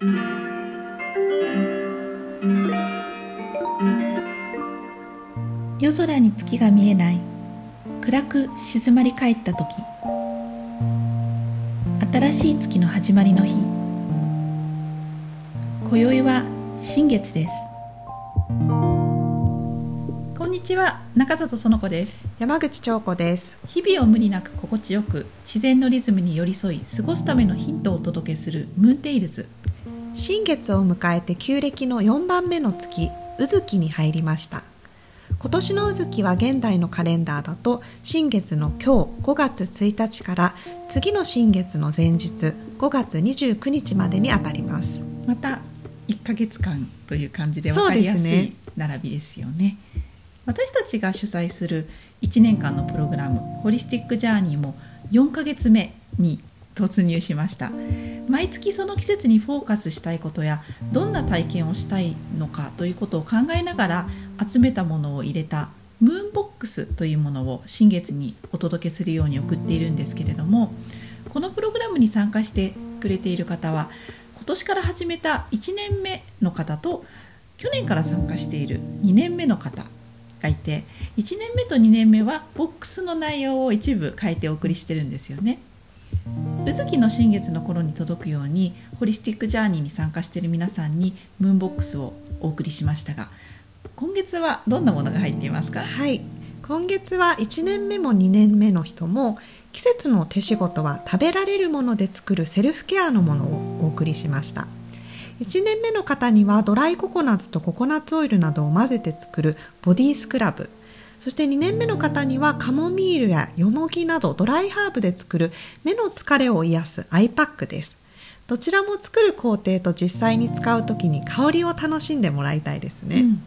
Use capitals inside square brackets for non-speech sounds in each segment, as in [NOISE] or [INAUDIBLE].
夜空に月が見えない。暗く静まり返った時。新しい月の始まりの日。今宵は新月です。こんにちは。中里園子です。山口彫子です。日々を無理なく心地よく自然のリズムに寄り添い過ごすためのヒントをお届けするムーンテイルズ新月を迎えて旧暦の4番目の月宇月に入りました。今年の宇月は現代のカレンダーだと新月の今日5月1日から次の新月の前日5月29日までにあたります。また1ヶ月間という感じで分かりやすい並びですよね。私たちが主催する1年間のプログラムホリスティックジャーニーも4ヶ月目に突入しました毎月その季節にフォーカスしたいことやどんな体験をしたいのかということを考えながら集めたものを入れたムーンボックスというものを新月にお届けするように送っているんですけれどもこのプログラムに参加してくれている方は今年から始めた1年目の方と去年から参加している2年目の方がいて1年目と2年目はボックスの内容を一部変えてお送りしてるんですよね。宇月の新月の頃に届くようにホリスティックジャーニーに参加している皆さんにムーンボックスをお送りしましたが今月はどんなものが入っていますか？はい。今月は1年目も2年目の人も季節の手仕事は食べられるもので作るセルフケアのものをお送りしました。1年目の方にはドライココナッツとココナッツオイルなどを混ぜて作るボディースクラブ。そして2年目の方にはカモミールやヨモギなどドライハーブで作る目の疲れを癒すアイパックです。どちらも作る工程と実際に使う時に香りを楽しんでもらいたいですね、うん、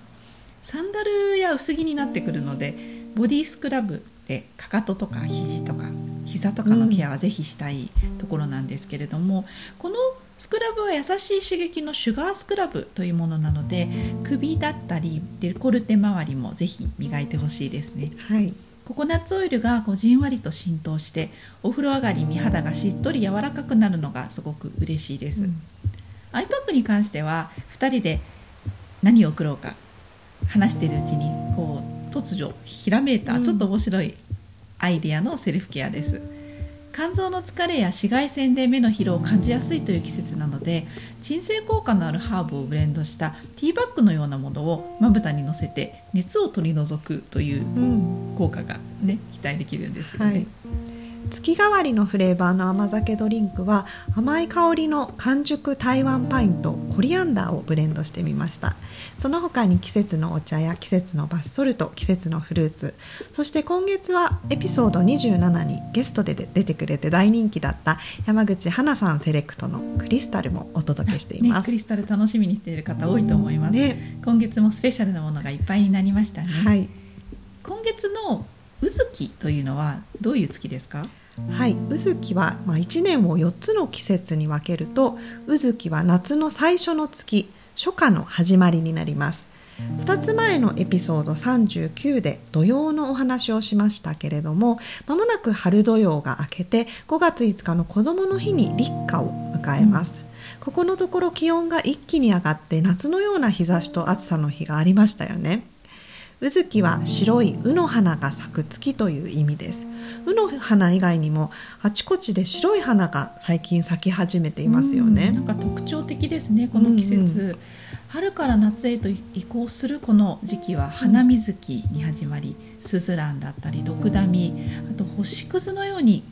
サンダルや薄着になってくるのでボディスクラブでかかととか肘とか膝とかのケアはぜひしたいところなんですけれども、うん、このスクラブは優しい刺激のシュガースクラブというものなので首だったりデコルテ周りもぜひ磨いてほしいですね。はい。ココナッツオイルがこうじんわりと浸透してお風呂上がりに肌がしっとり柔らかくなるのがすごく嬉しいです、うん、アイパックに関しては2人で何を送ろうか話しているうちにこう突如ひらめいたちょっと面白いアイデアのセルフケアです、肝臓の疲れや紫外線で目の疲労を感じやすいという季節なので鎮静効果のあるハーブをブレンドしたティーバッグのようなものをまぶたにのせて熱を取り除くという効果がね、期待できるんですよね。はい月替わりのフレーバーの甘酒ドリンクは甘い香りの完熟台湾パインとコリアンダーをブレンドしてみました。その他に季節のお茶や季節のバスソルト季節のフルーツそして今月はエピソード27にゲストで出てくれて大人気だった山口花さんセレクトのクリスタルもお届けしています、ね、クリスタル楽しみにしている方多いと思います、ね、今月もスペシャルなものがいっぱいになりましたね、はい、今月の宇月というのはどういう月ですか？はい、宇月は、まあ、1年を4つの季節に分けると宇月は夏の最初の月初夏の始まりになります。2つ前のエピソード39で土曜のお話をしましたけれどもまもなく春土曜が明けて5月5日の子どもの日に立夏を迎えます、ここのところ気温が一気に上がって夏のような日差しと暑さの日がありましたよね。宇月は白い卯の花が咲く月という意味です。卯の花以外にもあちこちで白い花が最近咲き始めていますよね。なんか特徴的ですねこの季節、うんうん、春から夏へと移行するこの時期は花水木に始まりスズランだったりドクダミあと星屑のように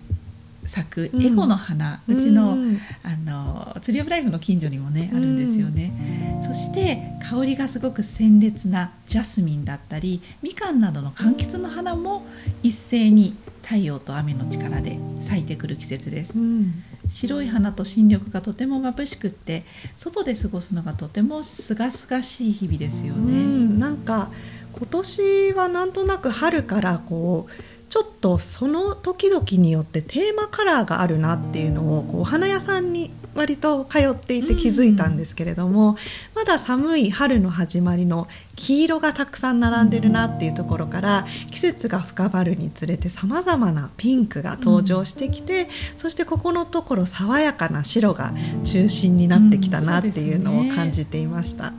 咲くエゴの花、うん、うちの,、あのツリー・オブ・ライフの近所にもねあるんですよね、そして香りがすごく鮮烈なジャスミンだったりみかんなどの柑橘の花も一斉に太陽と雨の力で咲いてくる季節です、うん、白い花と新緑がとても眩しくって外で過ごすのがとても清々しい日々ですよね、うん、なんか今年はなんとなく春からこうちょっとその時々によってテーマカラーがあるなっていうのをこうお花屋さんに割と通っていて気づいたんですけれども、うん、まだ寒い春の始まりの黄色がたくさん並んでるなっていうところから季節が深まるにつれてさまざまなピンクが登場してきて、うん、そしてここのところ爽やかな白が中心になってきたなっていうのを感じていました。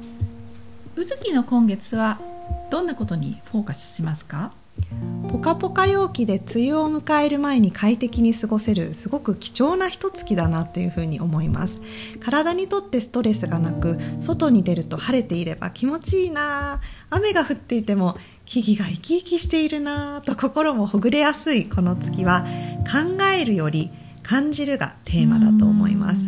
うずきの今月はどん。なことにフォーカスしますかポカポカ陽気で梅雨を迎える前に快適に過ごせるすごく貴重な一月だなというふうに思います。体にとってストレスがなく外に出ると晴れていれば気持ちいいな。雨が降っていても木々が生き生きしているな。と心もほぐれやすいこの月は考えるより感じるがテーマだと思います。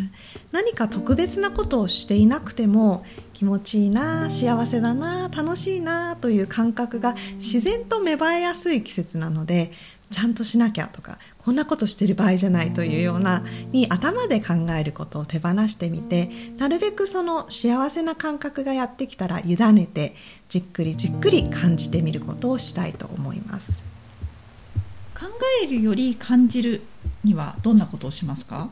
何か特別なことをしていなくても気持ちいいな幸せだな楽しいなという感覚が自然と芽生えやすい季節なのでちゃんとしなきゃとかこんなことしてる場合じゃないというようなに頭で考えることを手放してみてなるべくその幸せな感覚がやってきたら委ねてじっくりじっくり感じてみることをしたいと思います。考えるより感じるにはどんなことをしますか？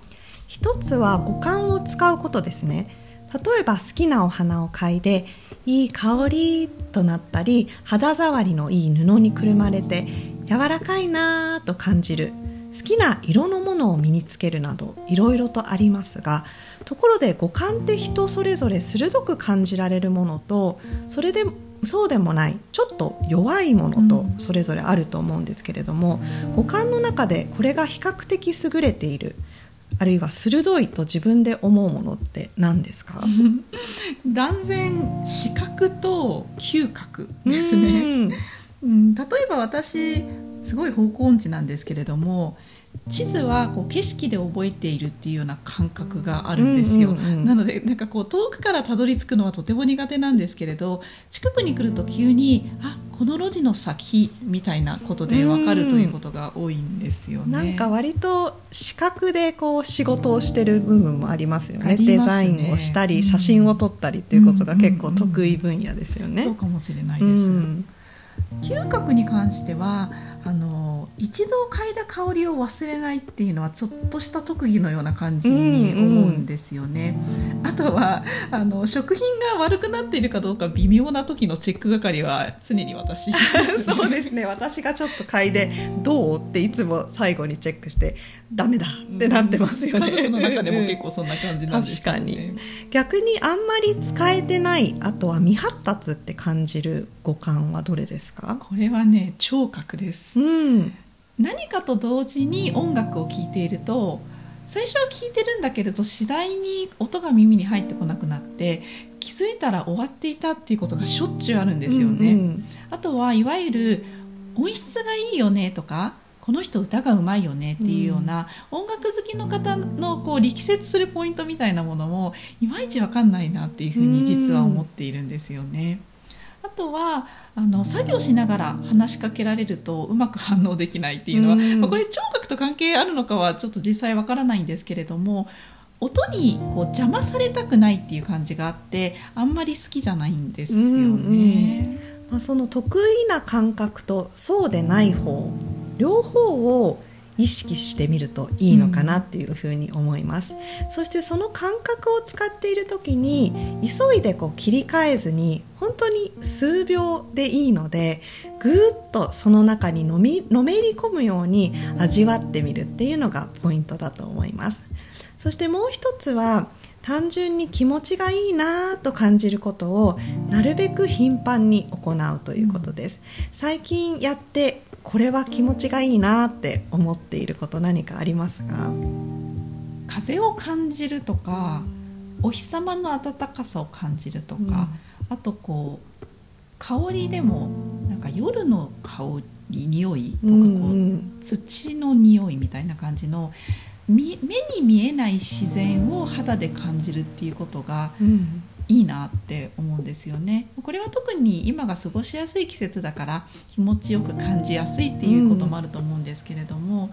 一つは五感を使うことですね。例えば好きなお花を嗅いでいい香りとなったり肌触りのいい布にくるまれて柔らかいなと感じる。好きな色のものを身につけるなどいろいろとありますがところで五感って人それぞれ鋭く感じられるものとそれでそうでもないちょっと弱いものとそれぞれあると思うんですけれども、五感の中でこれが比較的優れているあるいは鋭いと自分で思うものって何ですか？[LAUGHS] 断然視覚と嗅覚ですね、うん、例えば私すごい方向音痴なんですけれども地図はこう景色で覚えているっていうような感覚があるんですよ、なのでなんかこう遠くからたどり着くのはとても苦手なんですけれど近くに来ると急にあこの路地の先みたいなことで分かるということが多いんですよね。なんか割と視覚でこう仕事をしてる部分もありますよね。ねデザインをしたり、写真を撮ったりっていうことが結構得意分野ですよね。そうかもしれないです。嗅覚に関してはあの一度嗅いだ香りを忘れないっていうのはちょっとした特技のような感じに思うんですよね。うんうん、あとはあの食品が悪くなっているかどうか微妙な時のチェック係は常に私 [LAUGHS] そうですね私がちょっと嗅いで「どう?」っていつも最後にチェックして「ダメだ」ってなってますよね。家族の中でも結構そんな感じなんですよね。逆にあんまり使えてないあとは未発達って感じる五感はどれですか？これはね聴覚です。うん、何かと同時に音楽を聴いていると最初は聴いてるんだけれど次第に音が耳に入ってこなくなって気づいたら終わっていたっていうことがしょっちゅうあるんですよね。うんうん、あとはいわゆる音質がいいよねとかこの人歌がうまいよねっていうような、音楽好きの方のこう力説するポイントみたいなものもいまいち分かんないなっていうふうに実は思っているんですよね。あとはあの作業しながら話しかけられるとうまく反応できないっていうのは、まあ、これ聴覚と関係あるのかはちょっと実際わからないんですけれども音にこう邪魔されたくないっていう感じがあってあんまり好きじゃないんですよね。まあ、その得意な感覚とそうでない方両方を意識してみるといいのかなっていうふうに思います、うん、そしてその感覚を使っている時に急いでこう切り替えずに本当に数秒でいいのでぐーっとその中にのみのめり込むように味わってみるっていうのがポイントだと思います。そしてもう一つは単純に気持ちがいいなと感じることをなるべく頻繁に行うということです。最近やってこれは気持ちがいいなって思っていること何かありますか？風を感じるとかお日様の暖かさを感じるとか、うん、あとこう香りでもなんか夜の香り匂いとかこう、うん、土の匂いみたいな感じの目に見えない自然を肌で感じるっていうことが、うんいいなって思うんですよね。これは特に今が過ごしやすい季節だから気持ちよく感じやすいっていうこともあると思うんですけれども、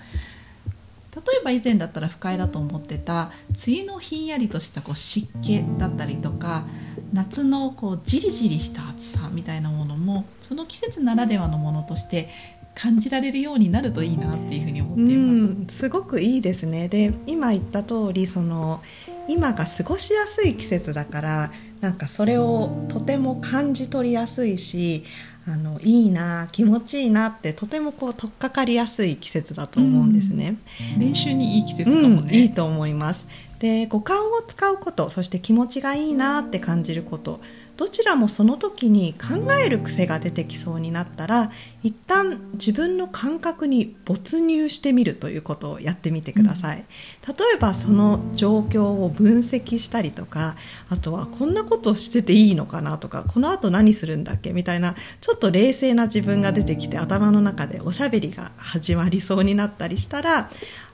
例えば以前だったら不快だと思ってた梅雨のひんやりとしたこう湿気だったりとか夏のこうじりじりした暑さみたいなものもその季節ならではのものとして感じられるようになるといいなっていうふうに思っています。うん、すごくいいですね。で今言った通りその今が過ごしやすい季節だからなんかそれをとても感じ取りやすいしあのいいな気持ちいいなってとてもこう取っかかりやすい季節だと思うんですね。うん、練習にいい季節かもね、うん、いいと思います。で五感を使うことそして気持ちがいいなって感じることどちらもその時に考える癖が出てきそうになったら一旦自分の感覚に没入してみるということをやってみてください、例えばその状況を分析したりとかあとはこんなことしてていいのかなとかこのあと何するんだっけみたいなちょっと冷静な自分が出てきて頭の中でおしゃべりが始まりそうになったりしたら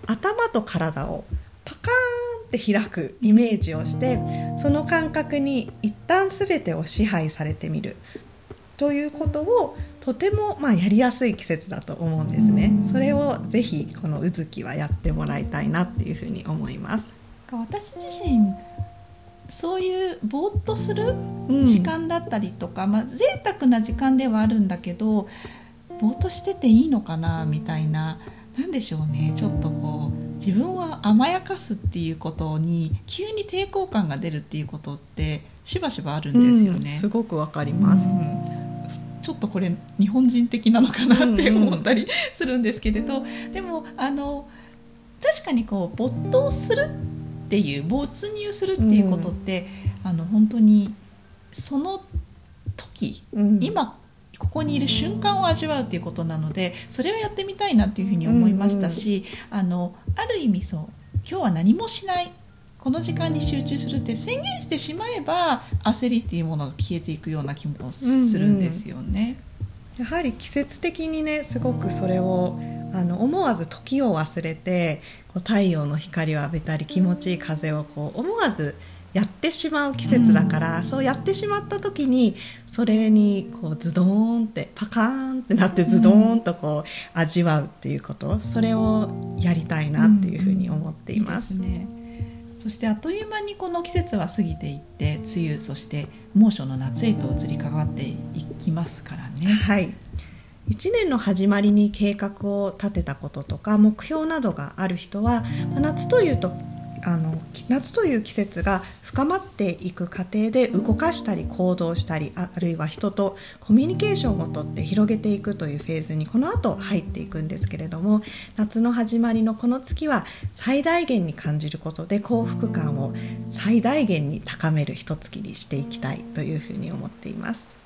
頭と体をパカンって開くイメージをしてその感覚に一旦全てを支配されてみるということをとてもまあやりやすい季節だと思うんですね。それをぜひこのうずきはやってもらいたいなっていうふうに思います。私自身そういうぼーっとする時間だったりとか、うん、まあ贅沢な時間ではあるんだけどぼーっとしてていいのかなみたいな何でしょうねちょっとこう自分は甘やかすっていうことに急に抵抗感が出るっていうことってしばしばあるんですよね。うん、すごくわかります、うん、ちょっとこれ日本人的なのかなって思ったりするんですけれど、うんうん、でもあの確かにこう没頭するっていう没入するっていうことって、うん、あの本当にその時、うん、今ここにいる瞬間を味わうということなのでそれをやってみたいなっていうふうに思いましたし、うんうん、あのある意味そう今日は何もしない。この時間に集中するって宣言してしまえば焦りっていうものが消えていくような気もするんですよね。うんうん、やはり季節的にねすごくそれをあの思わず時を忘れてこう太陽の光を浴びたり気持ちいい風をこう思わずやってしまう季節だから、うん、そうやってしまった時にそれにこうズドーンってパカーンってなってズドーンとこう味わうっていうことそれをやりたいなっていうふうに思っています。うん。いいすね。そしてあっという間にこの季節は過ぎていって梅雨そして猛暑の夏へと移り変わっていきますからね。はい。1年の始まりに計画を立てたこととか目標などがある人は夏というとあの夏という季節が深まっていく過程で動かしたり行動したりあるいは人とコミュニケーションをとって広げていくというフェーズにこの後入っていくんですけれども夏の始まりのこの月は最大限に感じることで幸福感を最大限に高める一月にしていきたいというふうに思っています。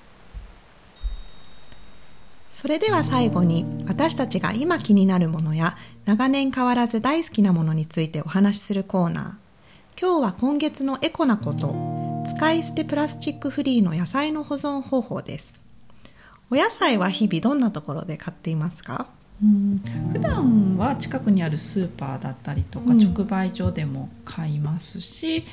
それでは最後に私たちが今気になるものや長年変わらず大好きなものについてお話しするコーナー。今日は今月のエコなこと使い捨てプラスチックフリーの野菜の保存方法です。お野菜は日々どんなところで買っていますか？うん普段は近くにあるスーパーだったりとか直売所でも買いますし、うん、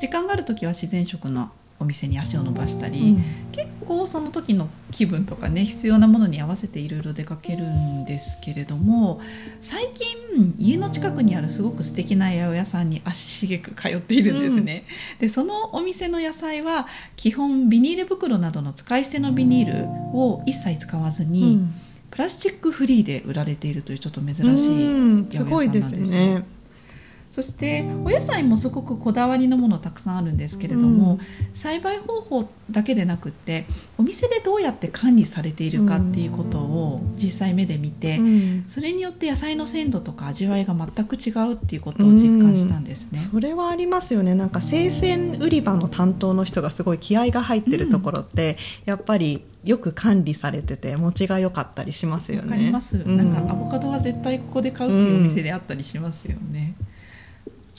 時間がある時は自然食のお店に足を伸ばしたり、うん、結構その時の気分とかね必要なものに合わせていろいろ出かけるんですけれども最近家の近くにあるすごく素敵な八百屋さんに足しげく通っているんですね。うん、でそのお店の野菜は基本ビニール袋などの使い捨てのビニールを一切使わずに、うん、プラスチックフリーで売られているというちょっと珍しい八百屋さんなんですよ。そしてお野菜もすごくこだわりのものたくさんあるんですけれども、うん、栽培方法だけでなくってお店でどうやって管理されているかっていうことを実際目で見て、うん、それによって野菜の鮮度とか味わいが全く違うっていうことを実感したんですね。それはありますよね。なんか生鮮売り場の担当の人がすごい気合が入ってるところって、やっぱりよく管理されてて持ちが良かったりしますよね。わかります、うん、なん。かアボカドは絶対ここで買うっていうお店であったりしますよね。うん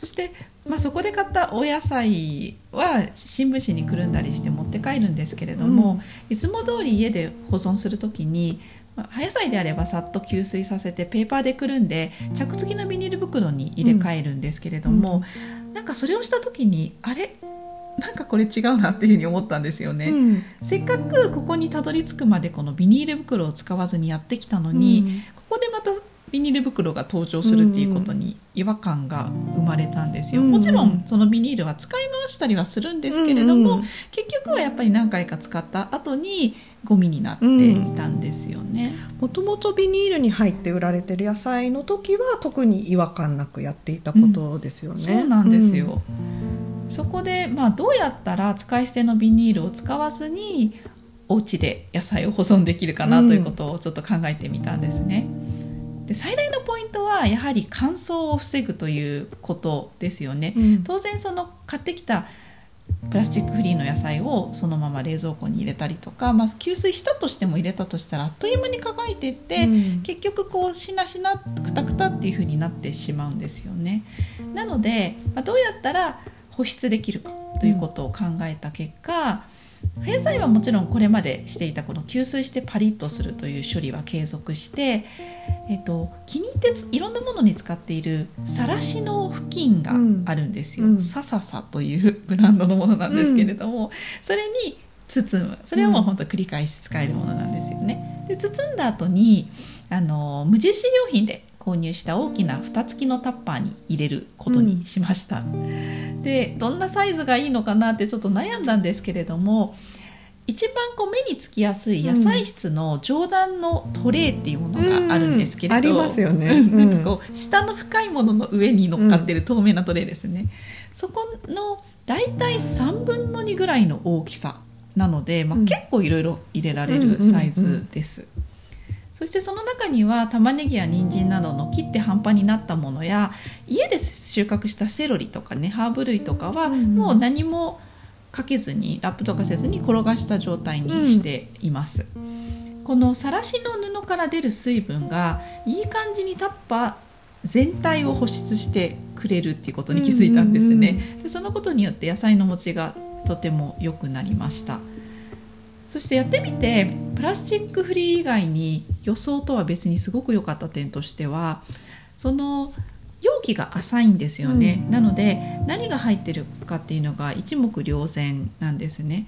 そして、まあ、そこで買ったお野菜は新聞紙にくるんだりして持って帰るんですけれども、うん、いつも通り家で保存する時に葉野菜であればさっと吸水させてペーパーでくるんで着付きのビニール袋に入れ替えるんですけれども、うん、なんかそれをした時にあれ？なんかこれ違うなっていうふうに思ったんですよね、うん、せっかくここにたどり着くまでこのビニール袋を使わずにやってきたのに、うん、ここでまたビニール袋が登場するっていうことに違和感が生まれたんですよ、もちろんそのビニールは使い回したりはするんですけれども、結局はやっぱり何回か使った後にゴミになっていたんですよね。もともとビニールに入って売られてる野菜の時は特に違和感なくやっていたことですよね。そうなんですよ、そこで、まあ、どうやったら使い捨てのビニールを使わずにお家で野菜を保存できるかなということをちょっと考えてみたんですね。で最大のポイントはやはり乾燥を防ぐということですよね。うん、当然その買ってきたプラスチックフリーの野菜をそのまま冷蔵庫に入れたりとか、まあ、給水したとしても入れたとしたらあっという間に乾いていって、うん、結局こうしなしなくたくたっていうふうになってしまうんですよね。なので、まあ、どうやったら保湿できるかということを考えた結果、野菜はもちろんこれまでしていたこの吸水してパリッとするという処理は継続して、えっと、気に入っていろんなものに使っているさらしの布巾があるんですよ、うん、サササというブランドのものなんですけれども、うん、それに包む。それはもう本当繰り返し使えるものなんですよね。で包んだ後にあの無印良品で購入した大きな蓋付きのタッパーに入れることにしました、うん、でどんなサイズがいいのかなってちょっと悩んだんですけれども一番こう目につきやすい野菜室の上段のトレーっていうものがあるんですけれど、うん、ありますよね、なんかこう下の深いものの上に乗っかってる透明なトレーですね、うん、そこの大体3分の2ぐらいの大きさなので、まあ、結構いろいろ入れられるサイズです、そしてその中には玉ねぎや人参などの切って半端になったものや家で収穫したセロリとかねハーブ類とかはもう何もかけずにラップとかせずに転がした状態にしています。このさらしの布から出る水分がいい感じにタッパー全体を保湿してくれるっていうことに気づいたんですね。でそのことによって野菜の持ちがとても良くなりました。そしてやってみてプラスチックフリー以外に予想とは別にすごく良かった点としてはその容器が浅いんですよね、うん、なので何が入ってるかっていうのが一目瞭然なんですね。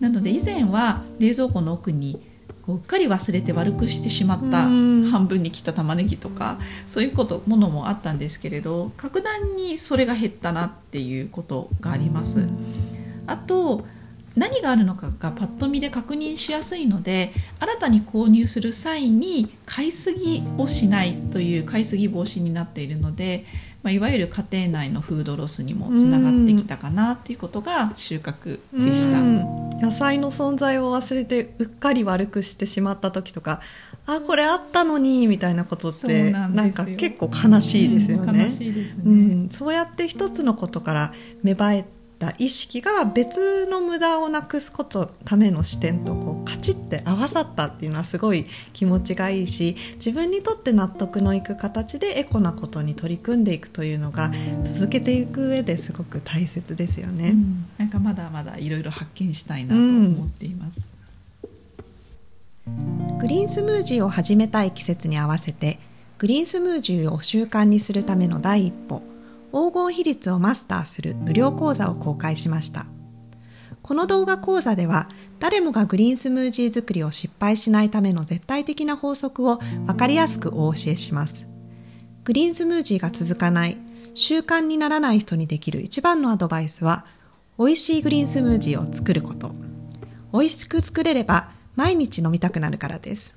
なので以前は冷蔵庫の奥にうっかり忘れて悪くしてしまった半分に切った玉ねぎとかそういうことものもあったんですけれど格段にそれが減ったなっていうことがあります。あと何があるのかがパッと見で確認しやすいので新たに購入する際に買いすぎをしないという買いすぎ防止になっているので、まあ、いわゆる家庭内のフードロスにもつながってきたかなっていうことが収穫でした。野菜の存在を忘れてうっかり悪くしてしまった時とかあこれあったのにみたいなことってなんか結構悲しいですよね。悲しいですね、うん、そうやって一つのことから芽生えた意識が別の無駄をなくすことための視点とこうカチッて合わさったっていうのはすごい気持ちがいいし自分にとって納得のいく形でエコなことに取り組んでいくというのが続けていく上ですごく大切ですよね。うん、なんかまだまだいろいろ発見したいなと思っています、うん、グリーンスムージーを始めたい季節に合わせてグリーンスムージーを習慣にするための第一歩黄金比率をマスターする無料講座を公開しました。この動画講座では誰もがグリーンスムージー作りを失敗しないための絶対的な法則を分かりやすくお教えします。グリーンスムージーが続かない、習慣にならない人にできる一番のアドバイスは、美味しいグリーンスムージーを作ること。美味しく作れれば毎日飲みたくなるからです。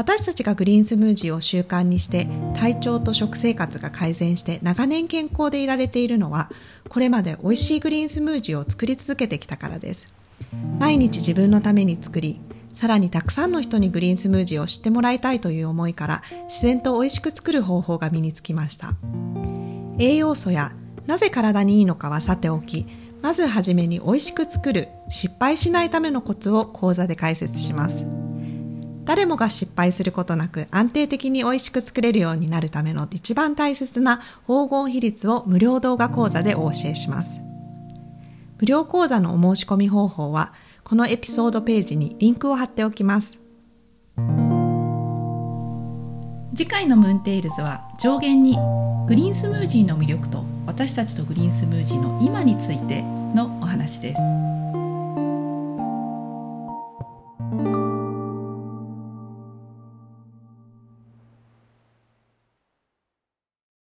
私たちがグリーンスムージーを習慣にして体調と食生活が改善して長年健康でいられているのはこれまで美味しいグリーンスムージーを作り続けてきたからです。毎日自分のために作りさらにたくさんの人にグリーンスムージーを知ってもらいたいという思いから自然と美味しく作る方法が身につきました。栄養素やなぜ体にいいのかはさておきまずはじめに美味しく作る失敗しないためのコツを講座で解説します。誰もが失敗することなく安定的に美味しく作れるようになるための一番大切な黄金比率を無料動画講座でお教えします。無料講座のお申し込み方法はこのエピソードページにリンクを貼っておきます。次回のムーンテイルズは上限にグリーンスムージーの魅力と私たちとグリーンスムージーの今についてのお話です。